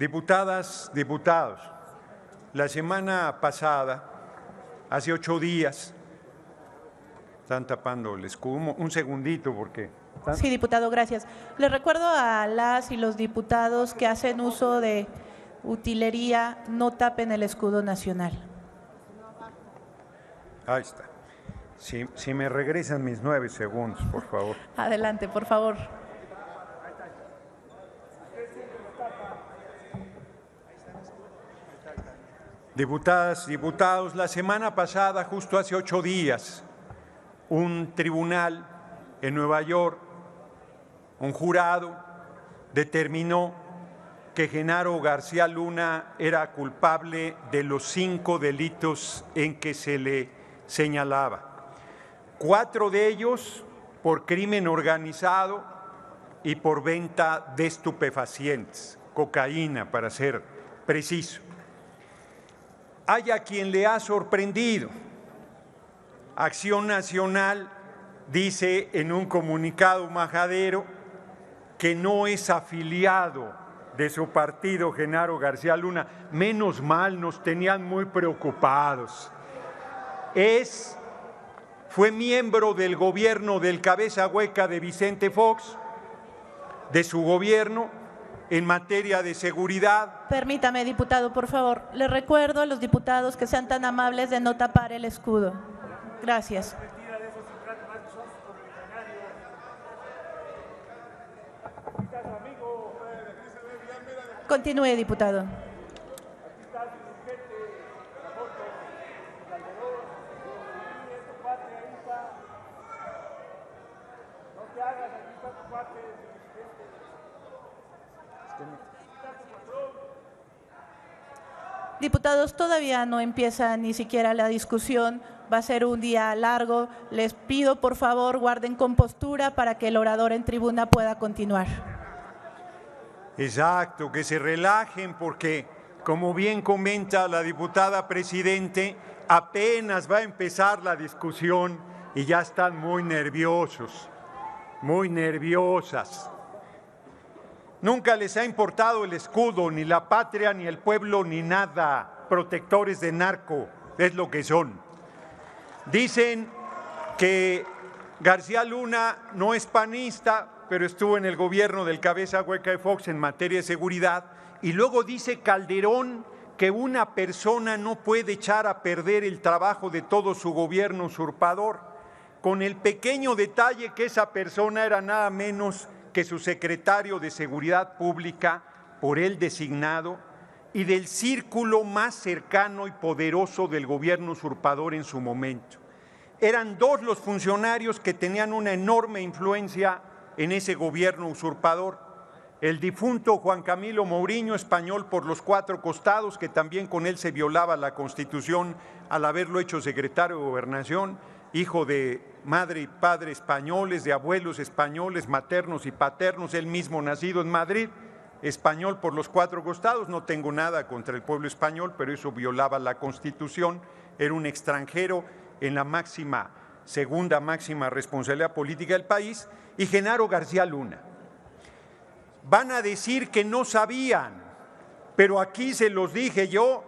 Diputadas, diputados, la semana pasada, hace ocho días, están tapando el escudo, un segundito porque... Sí, diputado, gracias. Le recuerdo a las y los diputados que hacen uso de utilería no tapen el escudo nacional. Ahí está. Si, si me regresan mis nueve segundos, por favor. Adelante, por favor. Diputadas, diputados, la semana pasada, justo hace ocho días, un tribunal en Nueva York, un jurado, determinó que Genaro García Luna era culpable de los cinco delitos en que se le señalaba. Cuatro de ellos por crimen organizado y por venta de estupefacientes, cocaína para ser preciso. Hay a quien le ha sorprendido. Acción Nacional dice en un comunicado majadero que no es afiliado de su partido, Genaro García Luna. Menos mal, nos tenían muy preocupados. Es, fue miembro del gobierno del cabeza hueca de Vicente Fox, de su gobierno, en materia de seguridad. Permítame, diputado, por favor. Le recuerdo a los diputados que sean tan amables de no tapar el escudo. Gracias. Continúe, diputado. Diputados, todavía no empieza ni siquiera la discusión. Va a ser un día largo. Les pido, por favor, guarden compostura para que el orador en tribuna pueda continuar. Exacto, que se relajen porque, como bien comenta la diputada presidente, apenas va a empezar la discusión y ya están muy nerviosos, muy nerviosas. Nunca les ha importado el escudo, ni la patria, ni el pueblo, ni nada. Protectores de narco, es lo que son. Dicen que García Luna no es panista, pero estuvo en el gobierno del cabeza hueca de Fox en materia de seguridad. Y luego dice Calderón que una persona no puede echar a perder el trabajo de todo su gobierno usurpador, con el pequeño detalle que esa persona era nada menos que su secretario de Seguridad Pública, por él designado, y del círculo más cercano y poderoso del gobierno usurpador en su momento. Eran dos los funcionarios que tenían una enorme influencia en ese gobierno usurpador. El difunto Juan Camilo Mourinho, español por los cuatro costados, que también con él se violaba la Constitución al haberlo hecho secretario de Gobernación, hijo de madre y padre españoles, de abuelos españoles, maternos y paternos, él mismo nacido en Madrid, español por los cuatro costados, no tengo nada contra el pueblo español, pero eso violaba la Constitución, era un extranjero en la máxima, segunda máxima responsabilidad política del país, y Genaro García Luna. Van a decir que no sabían, pero aquí se los dije yo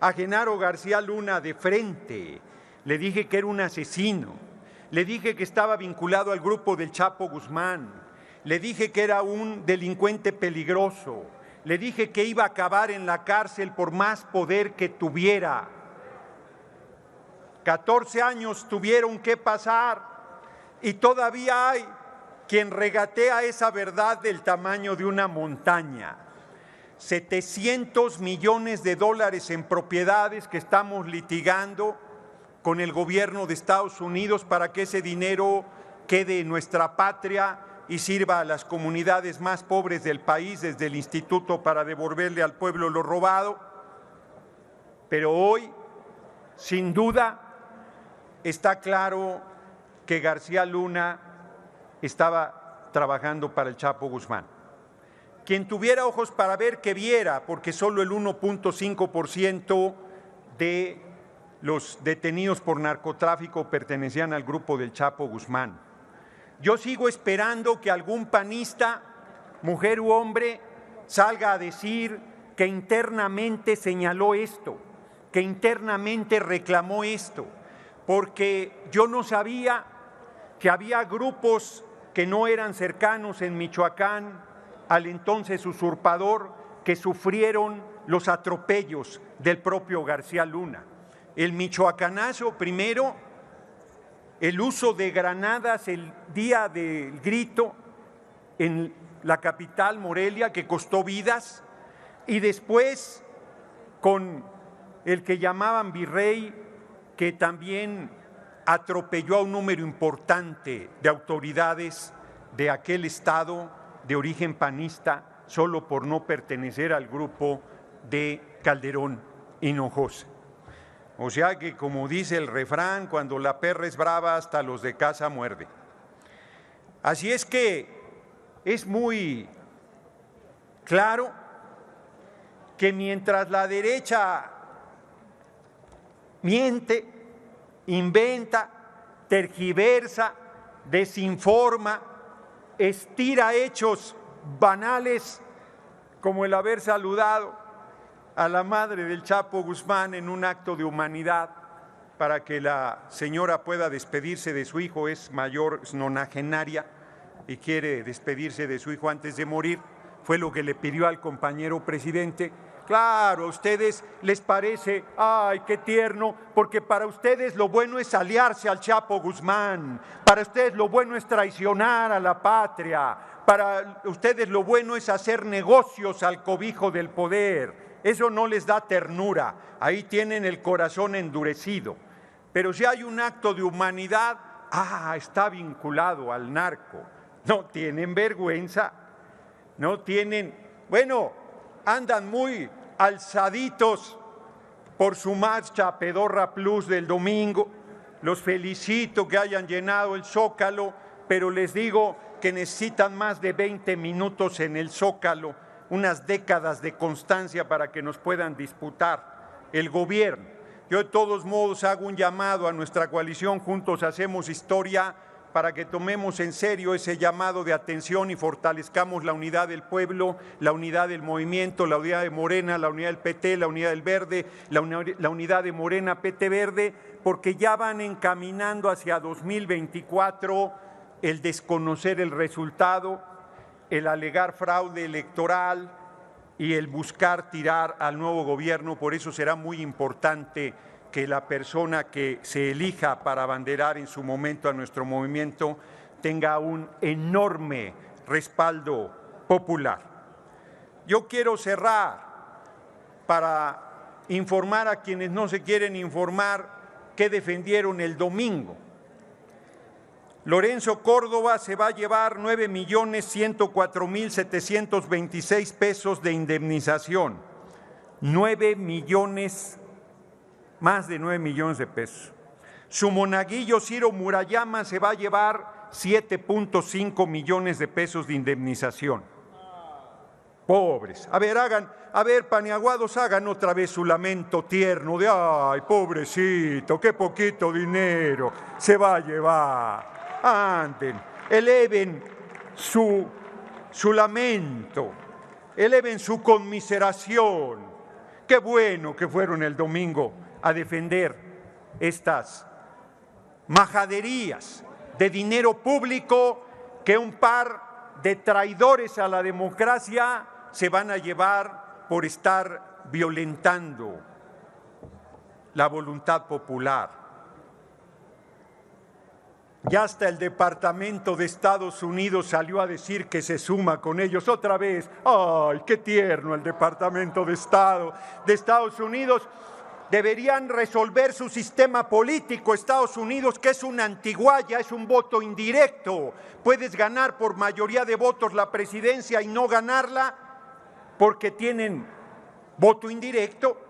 a Genaro García Luna de frente, le dije que era un asesino, le dije que estaba vinculado al grupo del Chapo Guzmán, le dije que era un delincuente peligroso, le dije que iba a acabar en la cárcel por más poder que tuviera. 14 años tuvieron que pasar y todavía hay quien regatea esa verdad del tamaño de una montaña. 700 millones de dólares en propiedades que estamos litigando con el gobierno de Estados Unidos para que ese dinero quede en nuestra patria y sirva a las comunidades más pobres del país desde el instituto para devolverle al pueblo lo robado. Pero hoy, sin duda, está claro que García Luna estaba trabajando para el Chapo Guzmán. Quien tuviera ojos para ver, que viera, porque solo el 1.5% de los detenidos por narcotráfico pertenecían al grupo del Chapo Guzmán. Yo sigo esperando que algún panista, mujer u hombre, salga a decir que internamente señaló esto, que internamente reclamó esto, porque yo no sabía que había grupos que no eran cercanos en Michoacán al entonces usurpador que sufrieron los atropellos del propio García Luna. El michoacanazo primero, el uso de granadas el día del grito en la capital Morelia que costó vidas y después con el que llamaban virrey que también atropelló a un número importante de autoridades de aquel estado de origen panista solo por no pertenecer al grupo de Calderón Hinojosa. O sea que, como dice el refrán, cuando la perra es brava, hasta los de casa muerde. Así es que es muy claro que mientras la derecha miente, inventa, tergiversa, desinforma, estira hechos banales como el haber saludado a la madre del Chapo Guzmán en un acto de humanidad para que la señora pueda despedirse de su hijo, es mayor, es nonagenaria y quiere despedirse de su hijo antes de morir, fue lo que le pidió al compañero presidente. Claro, a ustedes les parece, ay, qué tierno, porque para ustedes lo bueno es aliarse al Chapo Guzmán, para ustedes lo bueno es traicionar a la patria, para ustedes lo bueno es hacer negocios al cobijo del poder. Eso no les da ternura, ahí tienen el corazón endurecido. Pero si hay un acto de humanidad, ah, está vinculado al narco. No tienen vergüenza, no tienen, bueno, andan muy alzaditos por su marcha Pedorra Plus del domingo. Los felicito que hayan llenado el zócalo, pero les digo, que necesitan más de 20 minutos en el zócalo, unas décadas de constancia para que nos puedan disputar el gobierno. Yo de todos modos hago un llamado a nuestra coalición, juntos hacemos historia para que tomemos en serio ese llamado de atención y fortalezcamos la unidad del pueblo, la unidad del movimiento, la unidad de Morena, la unidad del PT, la unidad del Verde, la, unidad de Morena, PT Verde, porque ya van encaminando hacia 2024 el desconocer el resultado, el alegar fraude electoral y el buscar tirar al nuevo gobierno. Por eso será muy importante que la persona que se elija para abanderar en su momento a nuestro movimiento tenga un enorme respaldo popular. Yo quiero cerrar para informar a quienes no se quieren informar qué defendieron el domingo. Lorenzo Córdoba se va a llevar 9 millones 104 mil 726 pesos de indemnización. 9 millones, más de 9 millones de pesos. Su monaguillo Ciro Murayama se va a llevar 7.5 millones de pesos de indemnización. Pobres. A ver, hagan, a ver, paniaguados, hagan otra vez su lamento tierno de, ay, pobrecito, qué poquito dinero se va a llevar anden, eleven su, su lamento, eleven su conmiseración. Qué bueno que fueron el domingo a defender estas majaderías de dinero público que un par de traidores a la democracia se van a llevar por estar violentando la voluntad popular. Ya hasta el Departamento de Estados Unidos salió a decir que se suma con ellos otra vez. ¡Ay, qué tierno el Departamento de Estado de Estados Unidos! Deberían resolver su sistema político Estados Unidos, que es una antiguaya, es un voto indirecto. Puedes ganar por mayoría de votos la presidencia y no ganarla porque tienen voto indirecto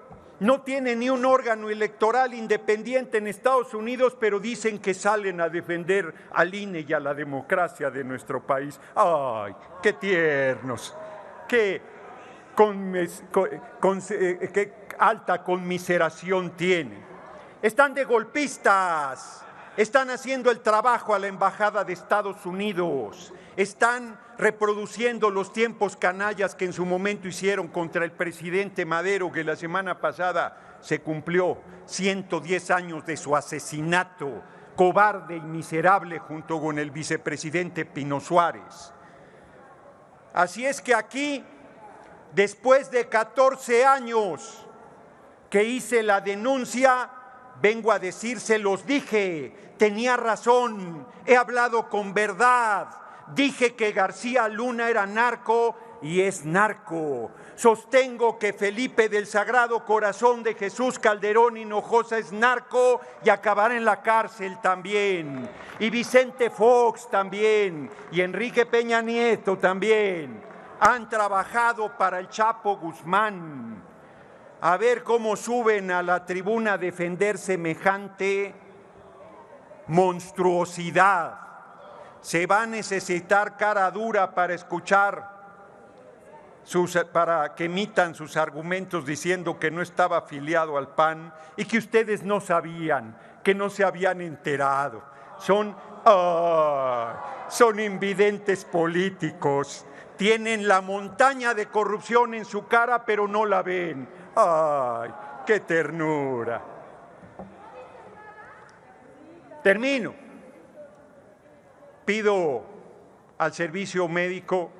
no tiene ni un órgano electoral independiente en Estados Unidos, pero dicen que salen a defender al INE y a la democracia de nuestro país. ¡Ay, qué tiernos! ¡Qué, eh, qué alta conmiseración tienen! Están de golpistas, están haciendo el trabajo a la Embajada de Estados Unidos, están reproduciendo los tiempos canallas que en su momento hicieron contra el presidente Madero, que la semana pasada se cumplió 110 años de su asesinato, cobarde y miserable junto con el vicepresidente Pino Suárez. Así es que aquí, después de 14 años que hice la denuncia, vengo a decir, se los dije, tenía razón, he hablado con verdad, dije que García Luna era narco y es narco. Sostengo que Felipe del Sagrado Corazón de Jesús Calderón Hinojosa es narco y acabará en la cárcel también. Y Vicente Fox también. Y Enrique Peña Nieto también. Han trabajado para el Chapo Guzmán. A ver cómo suben a la tribuna a defender semejante monstruosidad. Se va a necesitar cara dura para escuchar para que emitan sus argumentos diciendo que no estaba afiliado al PAN y que ustedes no sabían, que no se habían enterado. Son, son invidentes políticos. Tienen la montaña de corrupción en su cara, pero no la ven. ¡Ay, qué ternura! Termino. Pido al servicio médico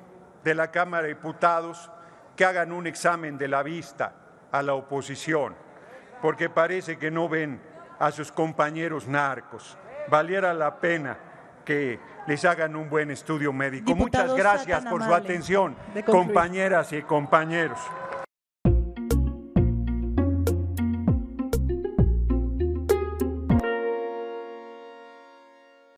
de la Cámara de Diputados que hagan un examen de la vista a la oposición, porque parece que no ven a sus compañeros narcos. Valiera la pena que les hagan un buen estudio médico. Muchas gracias por su atención, compañeras y compañeros.